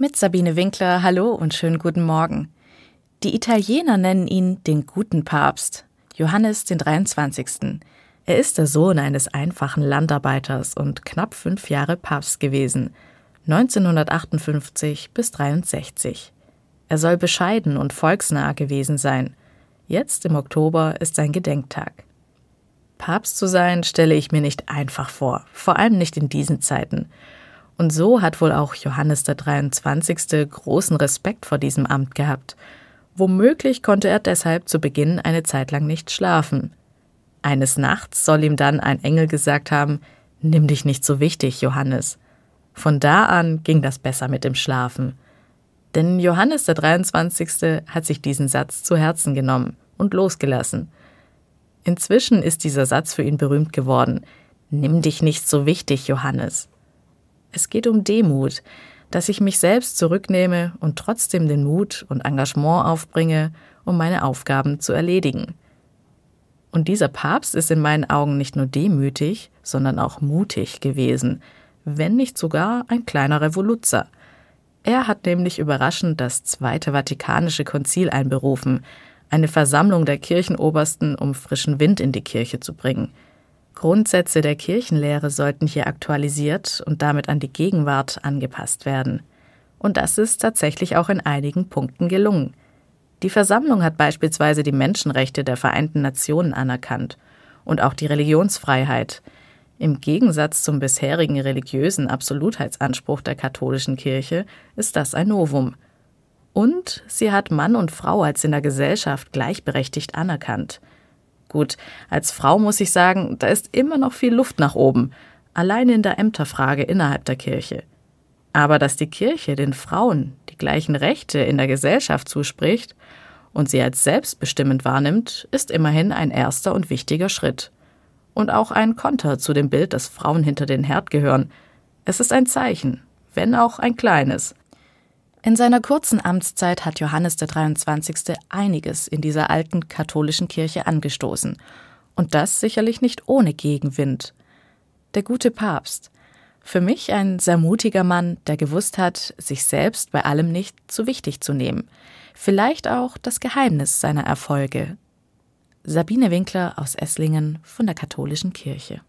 Mit Sabine Winkler, hallo und schönen guten Morgen. Die Italiener nennen ihn den guten Papst, Johannes den 23. Er ist der Sohn eines einfachen Landarbeiters und knapp fünf Jahre Papst gewesen, 1958 bis 63. Er soll bescheiden und volksnah gewesen sein. Jetzt im Oktober ist sein Gedenktag. Papst zu sein, stelle ich mir nicht einfach vor, vor allem nicht in diesen Zeiten. Und so hat wohl auch Johannes der 23. großen Respekt vor diesem Amt gehabt. Womöglich konnte er deshalb zu Beginn eine Zeit lang nicht schlafen. Eines Nachts soll ihm dann ein Engel gesagt haben, Nimm dich nicht so wichtig, Johannes. Von da an ging das besser mit dem Schlafen. Denn Johannes der 23. hat sich diesen Satz zu Herzen genommen und losgelassen. Inzwischen ist dieser Satz für ihn berühmt geworden. Nimm dich nicht so wichtig, Johannes. Es geht um Demut, dass ich mich selbst zurücknehme und trotzdem den Mut und Engagement aufbringe, um meine Aufgaben zu erledigen. Und dieser Papst ist in meinen Augen nicht nur demütig, sondern auch mutig gewesen, wenn nicht sogar ein kleiner Revoluzer. Er hat nämlich überraschend das Zweite Vatikanische Konzil einberufen, eine Versammlung der Kirchenobersten, um frischen Wind in die Kirche zu bringen – Grundsätze der Kirchenlehre sollten hier aktualisiert und damit an die Gegenwart angepasst werden. Und das ist tatsächlich auch in einigen Punkten gelungen. Die Versammlung hat beispielsweise die Menschenrechte der Vereinten Nationen anerkannt und auch die Religionsfreiheit. Im Gegensatz zum bisherigen religiösen Absolutheitsanspruch der katholischen Kirche ist das ein Novum. Und sie hat Mann und Frau als in der Gesellschaft gleichberechtigt anerkannt. Gut, als Frau muss ich sagen, da ist immer noch viel Luft nach oben, allein in der Ämterfrage innerhalb der Kirche. Aber dass die Kirche den Frauen die gleichen Rechte in der Gesellschaft zuspricht und sie als selbstbestimmend wahrnimmt, ist immerhin ein erster und wichtiger Schritt. Und auch ein Konter zu dem Bild, dass Frauen hinter den Herd gehören. Es ist ein Zeichen, wenn auch ein kleines, in seiner kurzen Amtszeit hat Johannes der 23. einiges in dieser alten katholischen Kirche angestoßen. Und das sicherlich nicht ohne Gegenwind. Der gute Papst. Für mich ein sehr mutiger Mann, der gewusst hat, sich selbst bei allem nicht zu wichtig zu nehmen. Vielleicht auch das Geheimnis seiner Erfolge. Sabine Winkler aus Esslingen von der Katholischen Kirche.